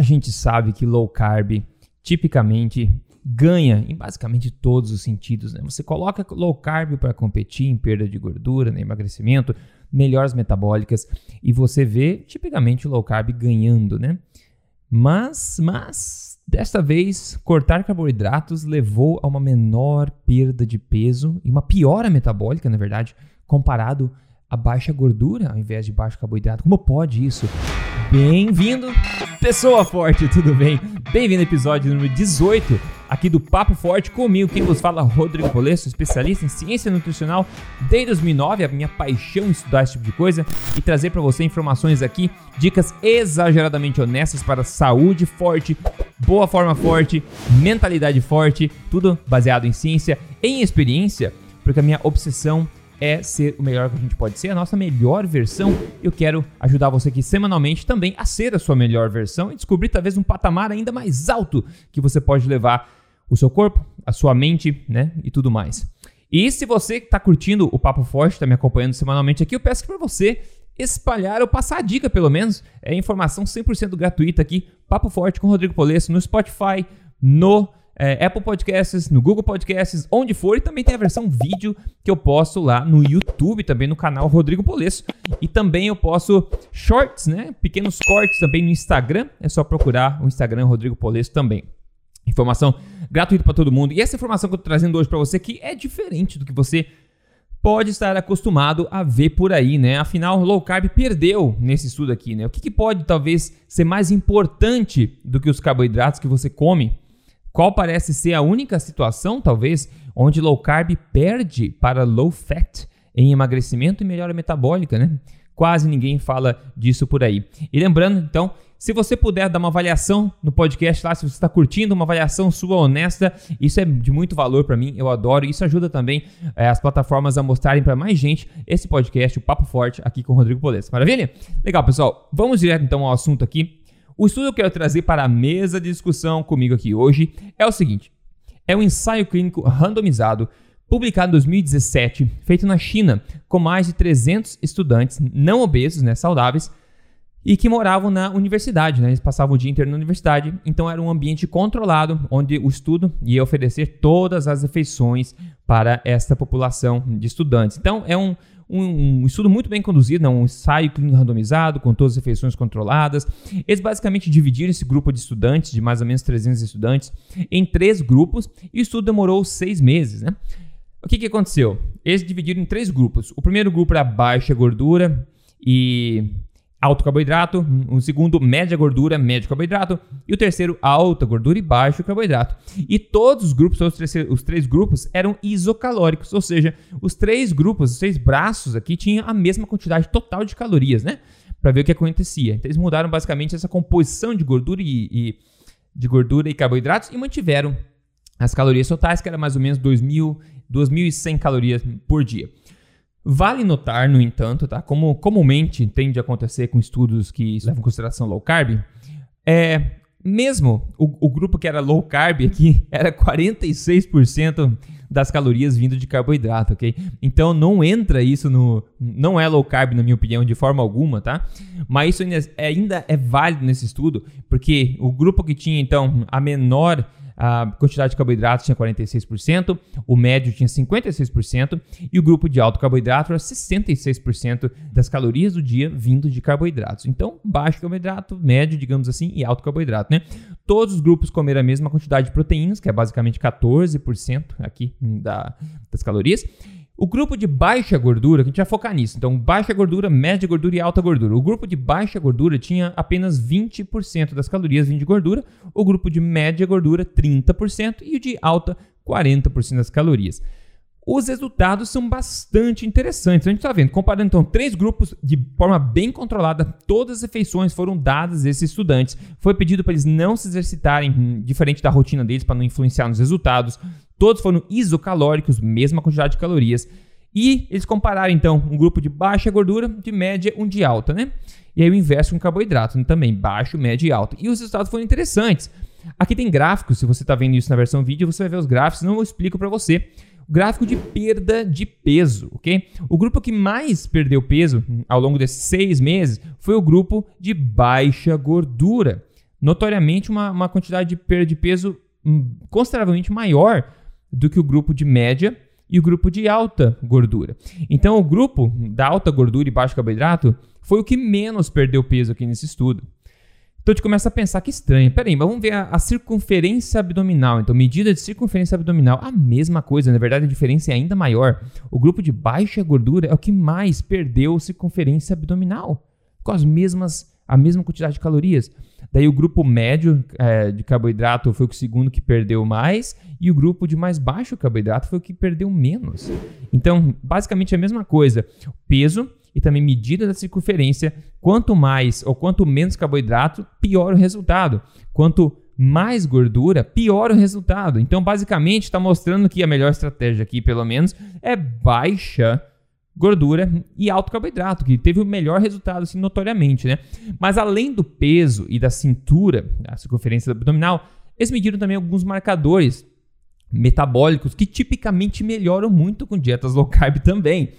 A gente sabe que low carb tipicamente ganha em basicamente todos os sentidos. Né? Você coloca low carb para competir em perda de gordura, né? emagrecimento, melhores metabólicas e você vê tipicamente low carb ganhando, né? Mas, mas desta vez cortar carboidratos levou a uma menor perda de peso e uma piora metabólica, na verdade, comparado a baixa gordura ao invés de baixo carboidrato. Como pode isso? Bem-vindo, pessoa forte, tudo bem? Bem-vindo ao episódio número 18 aqui do Papo Forte comigo, quem vos fala, Rodrigo Polesso, especialista em ciência nutricional desde 2009, a minha paixão em estudar esse tipo de coisa e trazer para você informações aqui, dicas exageradamente honestas para saúde forte, boa forma forte, mentalidade forte, tudo baseado em ciência, em experiência, porque a minha obsessão é ser o melhor que a gente pode ser, a nossa melhor versão. Eu quero ajudar você aqui semanalmente também a ser a sua melhor versão e descobrir talvez um patamar ainda mais alto que você pode levar o seu corpo, a sua mente, né, e tudo mais. E se você está curtindo o Papo Forte, está me acompanhando semanalmente aqui, eu peço para você espalhar ou passar a dica, pelo menos. É informação 100% gratuita aqui. Papo Forte com Rodrigo Polesso no Spotify, no é, Apple Podcasts, no Google Podcasts, onde for. E também tem a versão vídeo que eu posto lá no YouTube, também no canal Rodrigo Polesso. E também eu posto shorts, né? Pequenos cortes também no Instagram. É só procurar o Instagram Rodrigo Polesso também. Informação gratuita para todo mundo. E essa informação que eu tô trazendo hoje para você que é diferente do que você pode estar acostumado a ver por aí, né? Afinal, low carb perdeu nesse estudo aqui, né? O que, que pode talvez ser mais importante do que os carboidratos que você come qual parece ser a única situação, talvez, onde low carb perde para low fat em emagrecimento e melhora metabólica, né? Quase ninguém fala disso por aí. E lembrando, então, se você puder dar uma avaliação no podcast lá, se você está curtindo, uma avaliação sua honesta, isso é de muito valor para mim, eu adoro. Isso ajuda também é, as plataformas a mostrarem para mais gente esse podcast, o Papo Forte, aqui com o Rodrigo Polesso. Maravilha? Legal, pessoal. Vamos direto então ao assunto aqui. O estudo que eu quero trazer para a mesa de discussão comigo aqui hoje é o seguinte: é um ensaio clínico randomizado publicado em 2017, feito na China, com mais de 300 estudantes não obesos, né, saudáveis, e que moravam na universidade, né? Eles passavam o dia inteiro na universidade, então era um ambiente controlado, onde o estudo ia oferecer todas as refeições para esta população de estudantes. Então é um, um, um, estudo muito bem conduzido, né? um ensaio clínico randomizado, com todas as refeições controladas. Eles basicamente dividiram esse grupo de estudantes, de mais ou menos 300 estudantes, em três grupos, e o estudo demorou seis meses. Né? O que, que aconteceu? Eles dividiram em três grupos. O primeiro grupo era baixa gordura e alto carboidrato, o segundo média gordura, médio carboidrato e o terceiro alta gordura e baixo carboidrato. E todos os grupos, os três, os três grupos eram isocalóricos, ou seja, os três grupos, os três braços aqui tinham a mesma quantidade total de calorias, né? Para ver o que acontecia. Então eles mudaram basicamente essa composição de gordura e, e de gordura e carboidratos e mantiveram as calorias totais, que era mais ou menos 2.100 calorias por dia. Vale notar, no entanto, tá? como comumente tende a acontecer com estudos que levam em consideração low carb, é mesmo o, o grupo que era low carb aqui era 46% das calorias vindo de carboidrato, ok? Então não entra isso no. Não é low carb, na minha opinião, de forma alguma, tá? Mas isso ainda é, ainda é válido nesse estudo, porque o grupo que tinha, então, a menor a quantidade de carboidratos tinha 46%, o médio tinha 56% e o grupo de alto carboidrato era 66% das calorias do dia vindo de carboidratos. Então, baixo carboidrato, médio, digamos assim, e alto carboidrato, né? Todos os grupos comeram a mesma quantidade de proteínas, que é basicamente 14% aqui da, das calorias. O grupo de baixa gordura, que a gente vai focar nisso. Então, baixa gordura, média gordura e alta gordura. O grupo de baixa gordura tinha apenas 20% das calorias vindo de gordura, o grupo de média gordura, 30%, e o de alta, 40% das calorias. Os resultados são bastante interessantes. A gente está vendo, comparando então três grupos de forma bem controlada, todas as refeições foram dadas a esses estudantes. Foi pedido para eles não se exercitarem hum, diferente da rotina deles para não influenciar nos resultados. Todos foram isocalóricos, mesma quantidade de calorias. E eles compararam então um grupo de baixa gordura, de média, um de alta, né? E aí o inverso com carboidrato né? também, baixo, médio e alto. E os resultados foram interessantes. Aqui tem gráficos, se você está vendo isso na versão vídeo, você vai ver os gráficos, não eu explico para você. Gráfico de perda de peso, ok? O grupo que mais perdeu peso ao longo desses seis meses foi o grupo de baixa gordura. notoriamente uma, uma quantidade de perda de peso hum, consideravelmente maior do que o grupo de média e o grupo de alta gordura. Então, o grupo da alta gordura e baixo carboidrato foi o que menos perdeu peso aqui nesse estudo. Então, a gente começa a pensar que estranho. Peraí, mas vamos ver a, a, circunferência abdominal. Então, medida de circunferência abdominal, a mesma coisa. Na verdade, a diferença é ainda maior. O grupo de baixa gordura é o que mais perdeu circunferência abdominal, com as mesmas, a mesma quantidade de calorias. Daí o grupo médio é, de carboidrato foi o segundo que perdeu mais e o grupo de mais baixo carboidrato foi o que perdeu menos. Então, basicamente é a mesma coisa. Peso e também medida da circunferência. Quanto mais ou quanto menos carboidrato, pior o resultado. Quanto mais gordura, pior o resultado. Então, basicamente, está mostrando que a melhor estratégia aqui, pelo menos, é baixa gordura e alto carboidrato, que teve o melhor resultado, assim, notoriamente, né? Mas além do peso e da cintura, a circunferência abdominal, eles mediram também alguns marcadores metabólicos que tipicamente melhoram muito com dietas low carb também.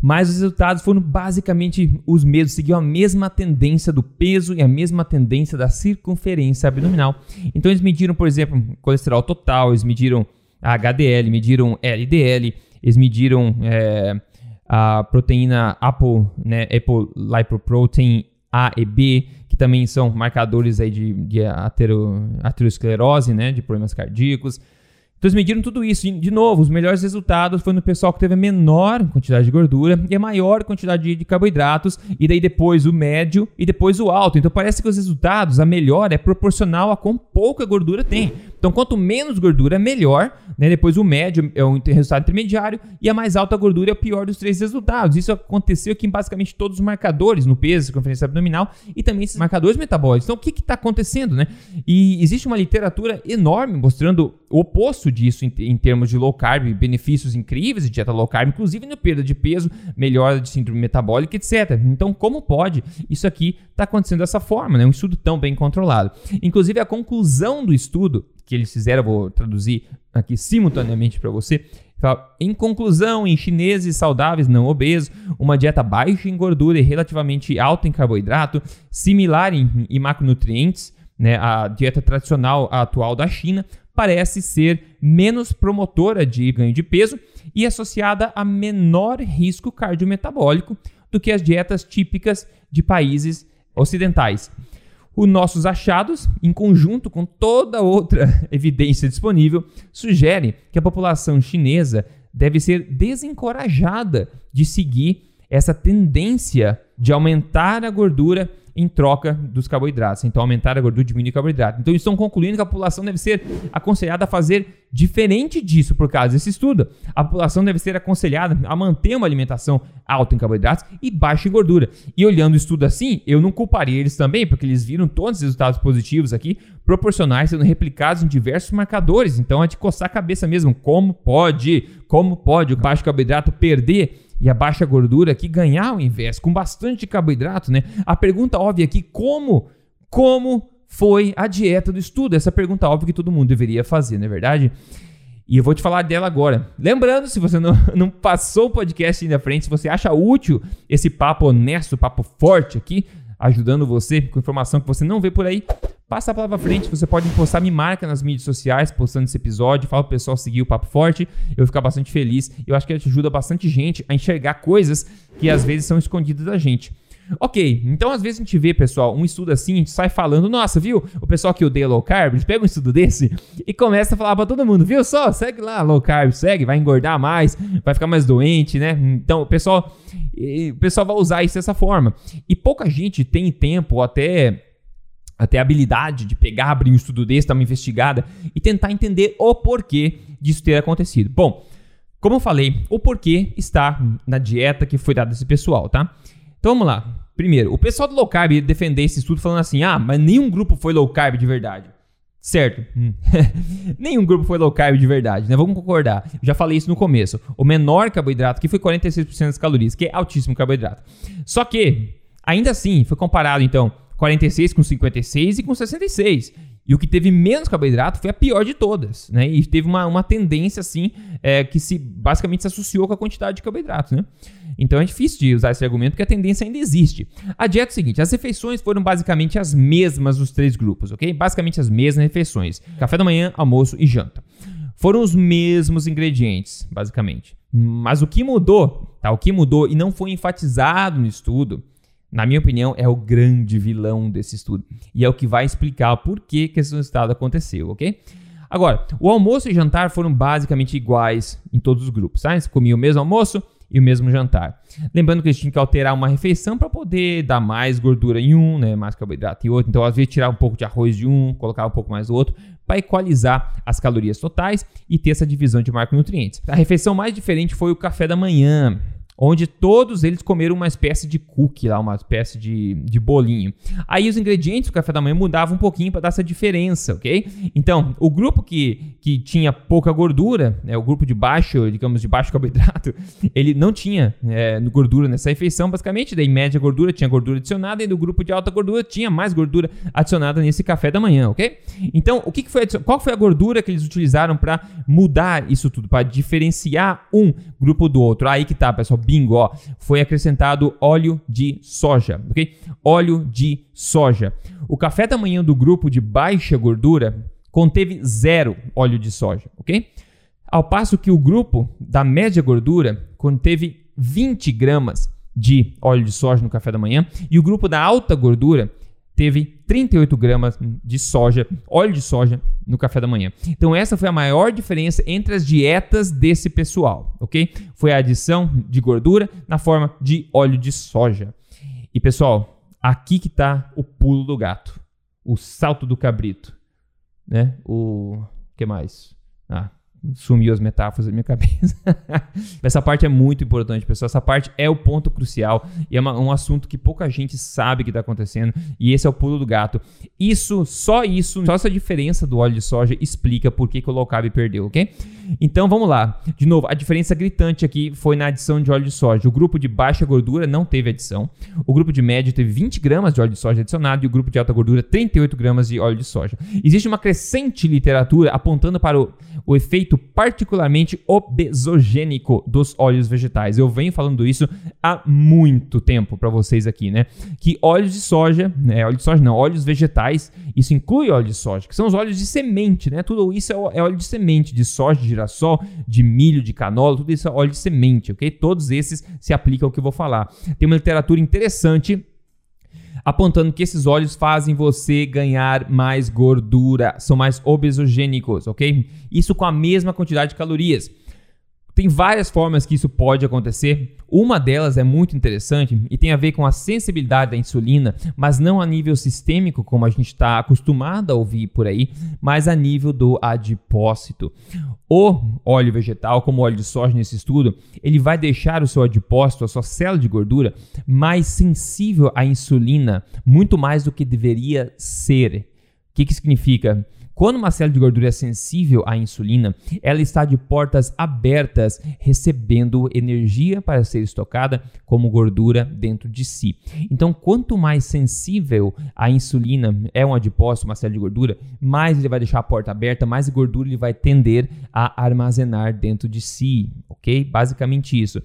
Mas os resultados foram basicamente os mesmos, seguiu a mesma tendência do peso e a mesma tendência da circunferência abdominal. Então eles mediram, por exemplo, colesterol total, eles mediram HDL, mediram LDL, eles mediram é, a proteína Apple, né, Apple Lipoprotein A e B, que também são marcadores aí de, de atero, aterosclerose, né, de problemas cardíacos. Então eles mediram tudo isso. De novo, os melhores resultados foi no pessoal que teve a menor quantidade de gordura e a maior quantidade de carboidratos, e daí depois o médio e depois o alto. Então parece que os resultados, a melhor é proporcional a quão pouca gordura tem. Então, quanto menos gordura, melhor. Né? Depois, o médio é o resultado intermediário e a mais alta gordura é o pior dos três resultados. Isso aconteceu aqui em basicamente todos os marcadores, no peso, circunferência abdominal e também esses marcadores metabólicos. Então, o que está acontecendo? Né? E existe uma literatura enorme mostrando o oposto disso em, em termos de low carb, benefícios incríveis de dieta low carb, inclusive na perda de peso, melhora de síndrome metabólica, etc. Então, como pode isso aqui está acontecendo dessa forma? Né? Um estudo tão bem controlado. Inclusive, a conclusão do estudo que eles fizeram, vou traduzir aqui simultaneamente para você. Em conclusão, em chineses saudáveis não obesos, uma dieta baixa em gordura e relativamente alta em carboidrato, similar em, em macronutrientes, né, a dieta tradicional atual da China, parece ser menos promotora de ganho de peso e associada a menor risco cardiometabólico do que as dietas típicas de países ocidentais. Os nossos achados, em conjunto com toda outra evidência disponível, sugerem que a população chinesa deve ser desencorajada de seguir essa tendência de aumentar a gordura em troca dos carboidratos. Então, aumentar a gordura, diminuir o carboidrato. Então, estão concluindo que a população deve ser aconselhada a fazer diferente disso por causa desse estudo. A população deve ser aconselhada a manter uma alimentação alta em carboidratos e baixa em gordura. E olhando o estudo assim, eu não culparia eles também, porque eles viram todos os resultados positivos aqui, proporcionais sendo replicados em diversos marcadores. Então, é de coçar a cabeça mesmo. Como pode? Como pode o baixo carboidrato perder e a baixa gordura aqui ganhar ao invés, com bastante carboidrato, né? A pergunta óbvia aqui, como, como foi a dieta do estudo? Essa pergunta óbvia que todo mundo deveria fazer, não é verdade? E eu vou te falar dela agora. Lembrando, se você não, não passou o podcast ainda à frente, se você acha útil esse papo honesto, papo forte aqui, ajudando você com informação que você não vê por aí, Passa a palavra à frente, você pode postar, me marca nas mídias sociais, postando esse episódio, fala pro pessoal seguir o Papo Forte, eu vou ficar bastante feliz. Eu acho que ajuda bastante gente a enxergar coisas que às vezes são escondidas da gente. Ok, então às vezes a gente vê, pessoal, um estudo assim, a gente sai falando, nossa, viu? O pessoal que odeia low carb, eles pegam um estudo desse e começa a falar pra todo mundo, viu só? Segue lá, low carb, segue, vai engordar mais, vai ficar mais doente, né? Então o pessoal, o pessoal vai usar isso dessa forma. E pouca gente tem tempo, até até a habilidade de pegar, abrir um estudo desse, dar uma investigada e tentar entender o porquê disso ter acontecido. Bom, como eu falei, o porquê está na dieta que foi dada a esse pessoal, tá? Então vamos lá. Primeiro, o pessoal do low carb defender esse estudo falando assim: ah, mas nenhum grupo foi low carb de verdade. Certo. Hum. Nenhum grupo foi low carb de verdade, né? Vamos concordar. Já falei isso no começo. O menor carboidrato que foi 46% das calorias, que é altíssimo carboidrato. Só que, ainda assim, foi comparado então 46 com 56 e com 66. E o que teve menos carboidrato foi a pior de todas, né? E teve uma, uma tendência, assim, é, que se basicamente se associou com a quantidade de carboidratos, né? Então é difícil de usar esse argumento porque a tendência ainda existe. A dieta é o seguinte: as refeições foram basicamente as mesmas dos três grupos, ok? Basicamente as mesmas refeições: café da manhã, almoço e janta. Foram os mesmos ingredientes, basicamente. Mas o que mudou, tá? O que mudou e não foi enfatizado no estudo, na minha opinião, é o grande vilão desse estudo. E é o que vai explicar por que, que esse resultado aconteceu, ok? Agora, o almoço e jantar foram basicamente iguais em todos os grupos, tá? Eles comiam o mesmo almoço e o mesmo jantar. Lembrando que eles tinham que alterar uma refeição para poder dar mais gordura em um, né, mais carboidrato em outro. Então, às vezes, tirar um pouco de arroz de um, colocar um pouco mais do outro, para equalizar as calorias totais e ter essa divisão de macronutrientes. A refeição mais diferente foi o café da manhã onde todos eles comeram uma espécie de cookie lá, uma espécie de, de bolinho. Aí os ingredientes do café da manhã mudavam um pouquinho para dar essa diferença, ok? Então, o grupo que, que tinha pouca gordura, né, o grupo de baixo, digamos, de baixo carboidrato, ele não tinha é, gordura nessa refeição, basicamente, daí média gordura tinha gordura adicionada e do grupo de alta gordura tinha mais gordura adicionada nesse café da manhã, ok? Então, o que, que foi, qual foi a gordura que eles utilizaram para mudar isso tudo, para diferenciar um grupo do outro? Aí que tá, pessoal bingo, ó, foi acrescentado óleo de soja, ok? Óleo de soja. O café da manhã do grupo de baixa gordura conteve zero óleo de soja, ok? Ao passo que o grupo da média gordura conteve 20 gramas de óleo de soja no café da manhã e o grupo da alta gordura teve 38 gramas de soja, óleo de soja no café da manhã. Então essa foi a maior diferença entre as dietas desse pessoal, ok? Foi a adição de gordura na forma de óleo de soja. E pessoal, aqui que está o pulo do gato, o salto do cabrito, né? O que mais? Ah, sumiu as metáforas da minha cabeça. Essa parte é muito importante, pessoal. Essa parte é o ponto crucial e é uma, um assunto que pouca gente sabe que está acontecendo e esse é o pulo do gato. Isso, só isso, só essa diferença do óleo de soja explica por que, que o low carb perdeu, ok? Então vamos lá. De novo, a diferença gritante aqui foi na adição de óleo de soja. O grupo de baixa gordura não teve adição. O grupo de médio teve 20 gramas de óleo de soja adicionado e o grupo de alta gordura 38 gramas de óleo de soja. Existe uma crescente literatura apontando para o, o efeito particularmente obesogênico dos óleos vegetais. Eu venho falando isso há muito tempo para vocês aqui, né? Que óleos de soja, né? Óleo de soja não, óleos vegetais, isso inclui óleo de soja, que são os óleos de semente, né? Tudo isso é, é óleo de semente, de soja, de girassol, de milho, de canola, tudo isso é óleo de semente, ok? Todos esses se aplicam ao que eu vou falar. Tem uma literatura interessante apontando que esses óleos fazem você ganhar mais gordura, são mais obesogênicos, ok? Isso com a mesma quantidade de calorias. Tem várias formas que isso pode acontecer. Uma delas é muito interessante e tem a ver com a sensibilidade da insulina, mas não a nível sistêmico, como a gente está acostumado a ouvir por aí, mas a nível do adipócito. O óleo vegetal, como o óleo de soja nesse estudo, ele vai deixar o seu adipócito, a sua célula de gordura, mais sensível à insulina, muito mais do que deveria ser. O que, que significa? Quando uma célula de gordura é sensível à insulina, ela está de portas abertas, recebendo energia para ser estocada como gordura dentro de si. Então, quanto mais sensível à insulina é um adipócito, uma célula de gordura, mais ele vai deixar a porta aberta, mais gordura ele vai tender a armazenar dentro de si, ok? Basicamente isso.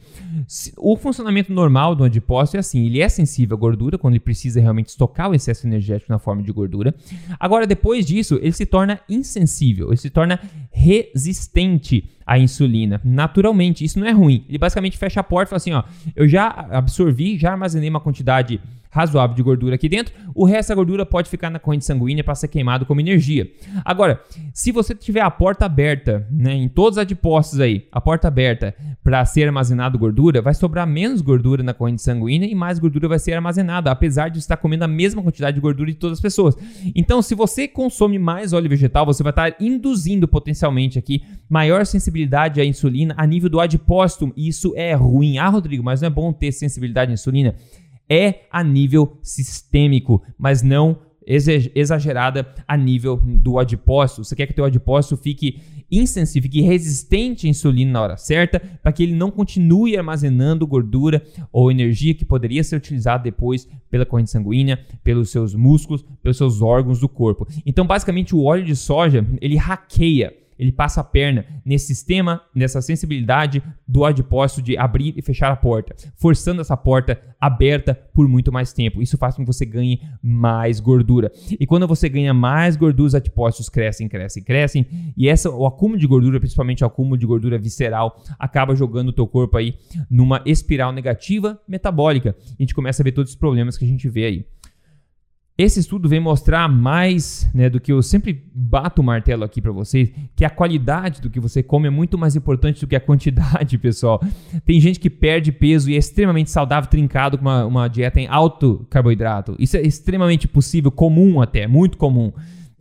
O funcionamento normal do adipócito é assim, ele é sensível à gordura quando ele precisa realmente estocar o excesso energético na forma de gordura. Agora, depois disso, ele se torna torna insensível, ele se torna resistente à insulina, naturalmente. Isso não é ruim. Ele basicamente fecha a porta e fala assim: ó, eu já absorvi, já armazenei uma quantidade razoável de gordura aqui dentro, o resto da gordura pode ficar na corrente sanguínea para ser queimado como energia. Agora, se você tiver a porta aberta, né, em todos os adipócitos aí, a porta aberta para ser armazenado gordura, vai sobrar menos gordura na corrente sanguínea e mais gordura vai ser armazenada, apesar de estar comendo a mesma quantidade de gordura de todas as pessoas. Então, se você consome mais óleo vegetal, você vai estar induzindo potencialmente aqui maior sensibilidade à insulina a nível do adipócito. Isso é ruim. Ah, Rodrigo, mas não é bom ter sensibilidade à insulina? é a nível sistêmico, mas não exagerada a nível do adipócito. Você quer que o teu adipócito fique insensível, fique resistente à insulina na hora certa, para que ele não continue armazenando gordura ou energia que poderia ser utilizada depois pela corrente sanguínea, pelos seus músculos, pelos seus órgãos do corpo. Então, basicamente, o óleo de soja, ele hackeia ele passa a perna nesse sistema, nessa sensibilidade do adipócito de abrir e fechar a porta, forçando essa porta aberta por muito mais tempo. Isso faz com que você ganhe mais gordura. E quando você ganha mais gordura, os adipócitos crescem, crescem, crescem, e essa o acúmulo de gordura, principalmente o acúmulo de gordura visceral, acaba jogando o teu corpo aí numa espiral negativa metabólica. A gente começa a ver todos os problemas que a gente vê aí. Esse estudo vem mostrar mais né, do que eu sempre bato o martelo aqui para vocês, que a qualidade do que você come é muito mais importante do que a quantidade, pessoal. Tem gente que perde peso e é extremamente saudável, trincado com uma, uma dieta em alto carboidrato. Isso é extremamente possível, comum até, muito comum.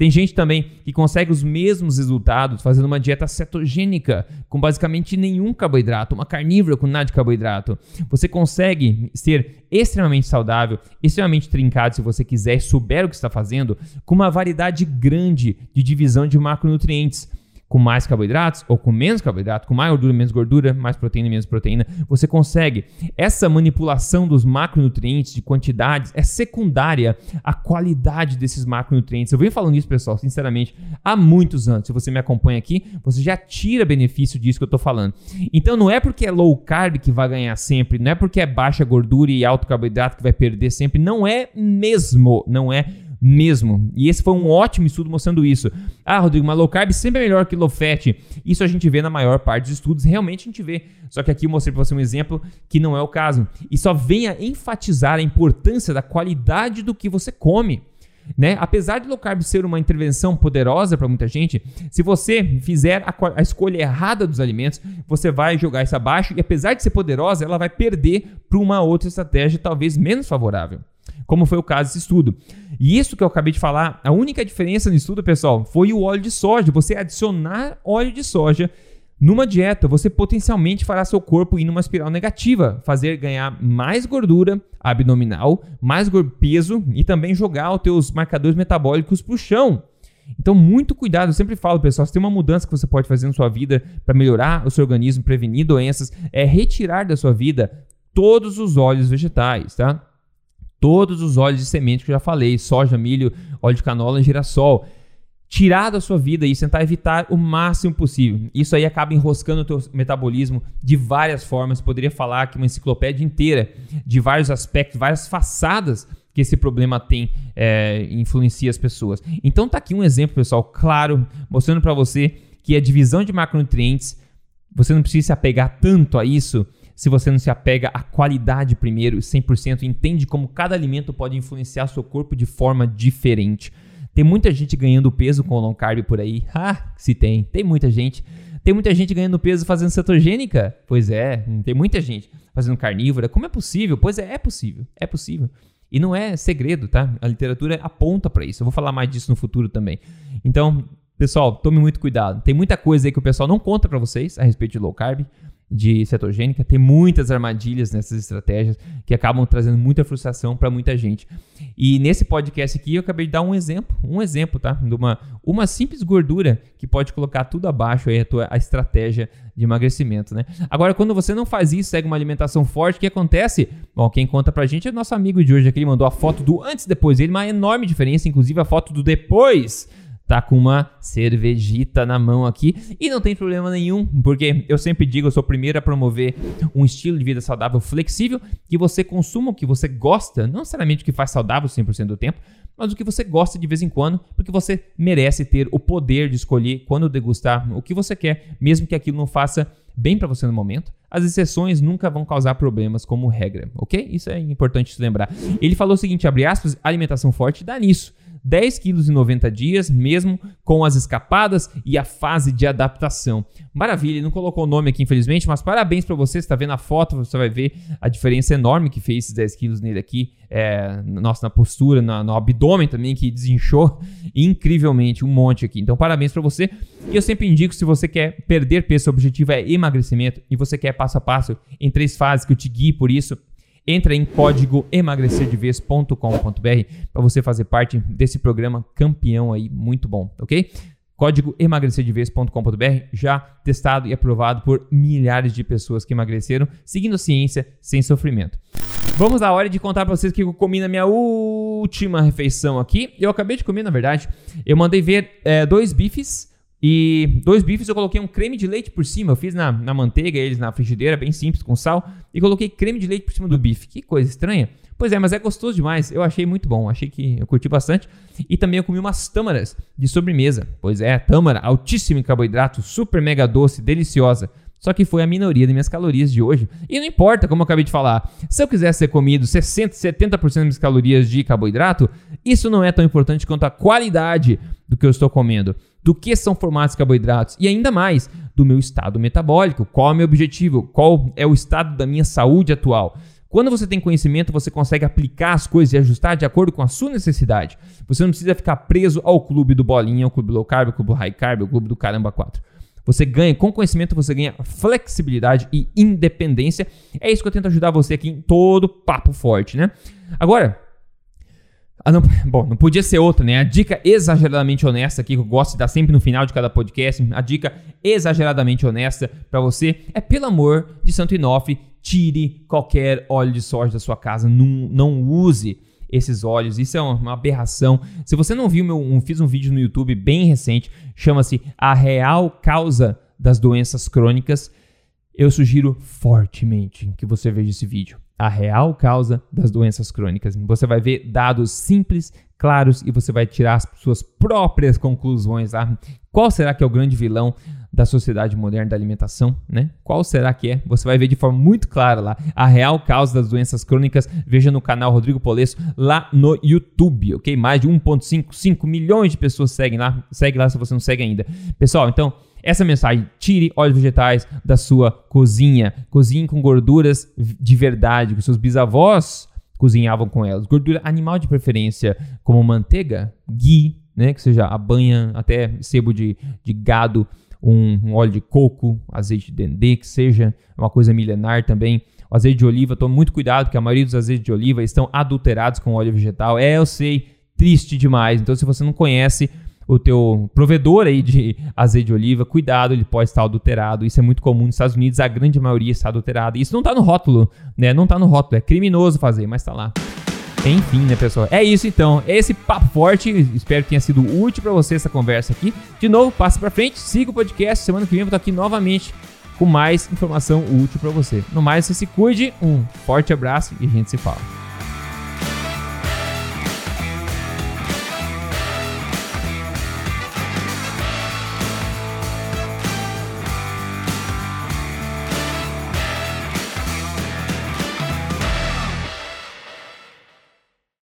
Tem gente também que consegue os mesmos resultados fazendo uma dieta cetogênica, com basicamente nenhum carboidrato, uma carnívora com nada de carboidrato. Você consegue ser extremamente saudável, extremamente trincado se você quiser e souber o que está fazendo, com uma variedade grande de divisão de macronutrientes com mais carboidratos ou com menos carboidrato, com mais gordura, menos gordura, mais proteína, menos proteína, você consegue. Essa manipulação dos macronutrientes de quantidades é secundária à qualidade desses macronutrientes. Eu venho falando isso, pessoal, sinceramente, há muitos anos. Se você me acompanha aqui, você já tira benefício disso que eu estou falando. Então não é porque é low carb que vai ganhar sempre, não é porque é baixa gordura e alto carboidrato que vai perder sempre, não é mesmo, não é mesmo. E esse foi um ótimo estudo mostrando isso. Ah, Rodrigo, mas low carb sempre é melhor que low fat. Isso a gente vê na maior parte dos estudos, realmente a gente vê. Só que aqui eu mostrei para você um exemplo que não é o caso. E só vem a enfatizar a importância da qualidade do que você come. Né? Apesar de low carb ser uma intervenção poderosa para muita gente, se você fizer a, a, escolha errada dos alimentos, você vai jogar isso abaixo e apesar de ser poderosa, ela vai perder para uma outra estratégia talvez menos favorável como foi o caso desse estudo. E isso que eu acabei de falar, a única diferença no estudo, pessoal, foi o óleo de soja. Você adicionar óleo de soja numa dieta, você potencialmente fará seu corpo ir numa espiral negativa, fazer ganhar mais gordura abdominal, mais peso e também jogar os teus marcadores metabólicos para o chão. Então, muito cuidado. Eu sempre falo, pessoal, se tem uma mudança que você pode fazer na sua vida para melhorar o seu organismo, prevenir doenças, é retirar da sua vida todos os óleos vegetais, tá? Todos os óleos de semente que eu já falei, soja, milho, óleo de canola girassol. Tirar da sua vida e tentar evitar o máximo possível. Isso aí acaba enroscando o teu metabolismo de várias formas. Poderia falar que uma enciclopédia inteira de vários aspectos, várias façadas que esse problema tem, é, influencia as pessoas. Então tá aqui um exemplo, pessoal, claro, mostrando para você que a divisão de macronutrientes, você não precisa se apegar tanto a isso se você não se apega à qualidade primeiro e 100% entende como cada alimento pode influenciar seu corpo de forma diferente. Tem muita gente ganhando peso com low carb por aí. Ah, se tem. Tem muita gente. Tem muita gente ganhando peso fazendo cetogênica? Pois é, tem muita gente fazendo carnívora. Como é possível? Pois é, é possível. É possível. E não é segredo, tá? A literatura aponta para isso. Eu vou falar mais disso no futuro também. Então, pessoal, tome muito cuidado. Tem muita coisa aí que o pessoal não conta para vocês a respeito de low carb de cetogênica, tem muitas armadilhas nessas estratégias que acabam trazendo muita frustração para muita gente. E nesse podcast aqui eu acabei de dar um exemplo, um exemplo, tá? De uma, uma simples gordura que pode colocar tudo abaixo aí a tua a estratégia de emagrecimento, né? Agora, quando você não faz isso, segue uma alimentação forte, o que acontece? Bom, quem conta pra gente é nosso amigo de hoje aqui, ele mandou a foto do antes e depois, ele uma enorme diferença, inclusive a foto do depois tá com uma cervejita na mão aqui e não tem problema nenhum, porque eu sempre digo, eu sou o primeiro a promover um estilo de vida saudável flexível, que você consuma o que você gosta, não necessariamente o que faz saudável 100% do tempo, mas o que você gosta de vez em quando, porque você merece ter o poder de escolher quando degustar o que você quer, mesmo que aquilo não faça bem para você no momento. As exceções nunca vão causar problemas como regra, ok? Isso é importante lembrar. Ele falou o seguinte, abre aspas, alimentação forte dá nisso. 10 quilos em 90 dias, mesmo com as escapadas e a fase de adaptação. Maravilha, ele não colocou o nome aqui, infelizmente, mas parabéns para você. Você está vendo a foto, você vai ver a diferença enorme que fez esses 10 quilos nele aqui. É, nossa, na postura, na, no abdômen também, que desinchou incrivelmente, um monte aqui. Então, parabéns para você. E eu sempre indico, se você quer perder peso, seu objetivo é emagrecimento e você quer passo a passo em três fases que eu te guio por isso, Entra em código emagrecerdevez.com.br para você fazer parte desse programa campeão aí, muito bom, ok? Código emagrecerdevez.com.br, já testado e aprovado por milhares de pessoas que emagreceram, seguindo a ciência sem sofrimento. Vamos à hora de contar para vocês que eu comi na minha última refeição aqui. Eu acabei de comer, na verdade. Eu mandei ver é, dois bifes E dois bifes eu coloquei um creme de leite por cima. Eu fiz na, na manteiga, eles na frigideira, bem simples, com sal. E coloquei creme de leite por cima do bife. Que coisa estranha. Pois é, mas é gostoso demais. Eu achei muito bom. Achei que eu curti bastante. E também eu comi umas tâmaras de sobremesa. Pois é, tâmara, altíssimo em carboidrato, super mega doce, deliciosa. Só que foi a minoria das minhas calorias de hoje. E não importa, como eu acabei de falar, se eu quisesse ter comido 60, 70% das minhas calorias de carboidrato, isso não é tão importante quanto a qualidade do que eu estou comendo, do que são formados carboidratos e ainda mais do meu estado metabólico, qual é o meu objetivo, qual é o estado da minha saúde atual. Quando você tem conhecimento, você consegue aplicar as coisas e ajustar de acordo com a sua necessidade. Você não precisa ficar preso ao clube do bolinha, ao clube low carb, ao clube high carb, ao clube do caramba 4. Você ganha, com conhecimento, você ganha flexibilidade e independência. É isso que eu tento ajudar você aqui em todo papo forte, né? Agora, ah, não, bom, não podia ser outra, né? A dica exageradamente honesta aqui, que eu gosto de dar sempre no final de cada podcast, a dica exageradamente honesta para você é, pelo amor de Santo Inofe, tire qualquer óleo de soja da sua casa, não, não use esses óleos. Isso é uma, aberração. Se você não viu, um, fiz um vídeo no YouTube bem recente, chama-se A Real Causa das Doenças Crônicas. Eu sugiro fortemente que você veja esse vídeo. A real causa das doenças crônicas. Você vai ver dados simples, claros e você vai tirar as suas próprias conclusões. Ah, qual será que é o grande vilão da sociedade moderna da alimentação, né? Qual será que é? Você vai ver de forma muito clara lá a real causa das doenças crônicas. Veja no canal Rodrigo Polesso lá no YouTube, ok? Mais de 1.5 milhões de pessoas seguem lá. Segue lá se você não segue ainda. Pessoal, então essa mensagem, tire óleos vegetais da sua cozinha. Cozinhe com gorduras de verdade, que seus bisavós cozinhavam com elas. Gordura animal de preferência, como manteiga, ghee, né, que seja a banha, até sebo de, de gado, um, um, óleo de coco, azeite de dendê, que seja uma coisa milenar também. O azeite de oliva, tome muito cuidado, porque a maioria dos azeites de oliva estão adulterados com óleo vegetal. É, eu sei, triste demais. Então, se você não conhece o teu provedor aí de azeite de oliva, cuidado, ele pode estar adulterado. Isso é muito comum nos Estados Unidos, a grande maioria está adulterada. Isso não está no rótulo, né? Não está no rótulo, é criminoso fazer, mas está lá. Enfim, né, pessoal? É isso então. Esse papo forte. Espero que tenha sido útil para você essa conversa aqui. De novo, passe para frente, siga o podcast. Semana que vem eu estar aqui novamente com mais informação útil para você. No mais, você se cuide. Um forte abraço e a gente se fala.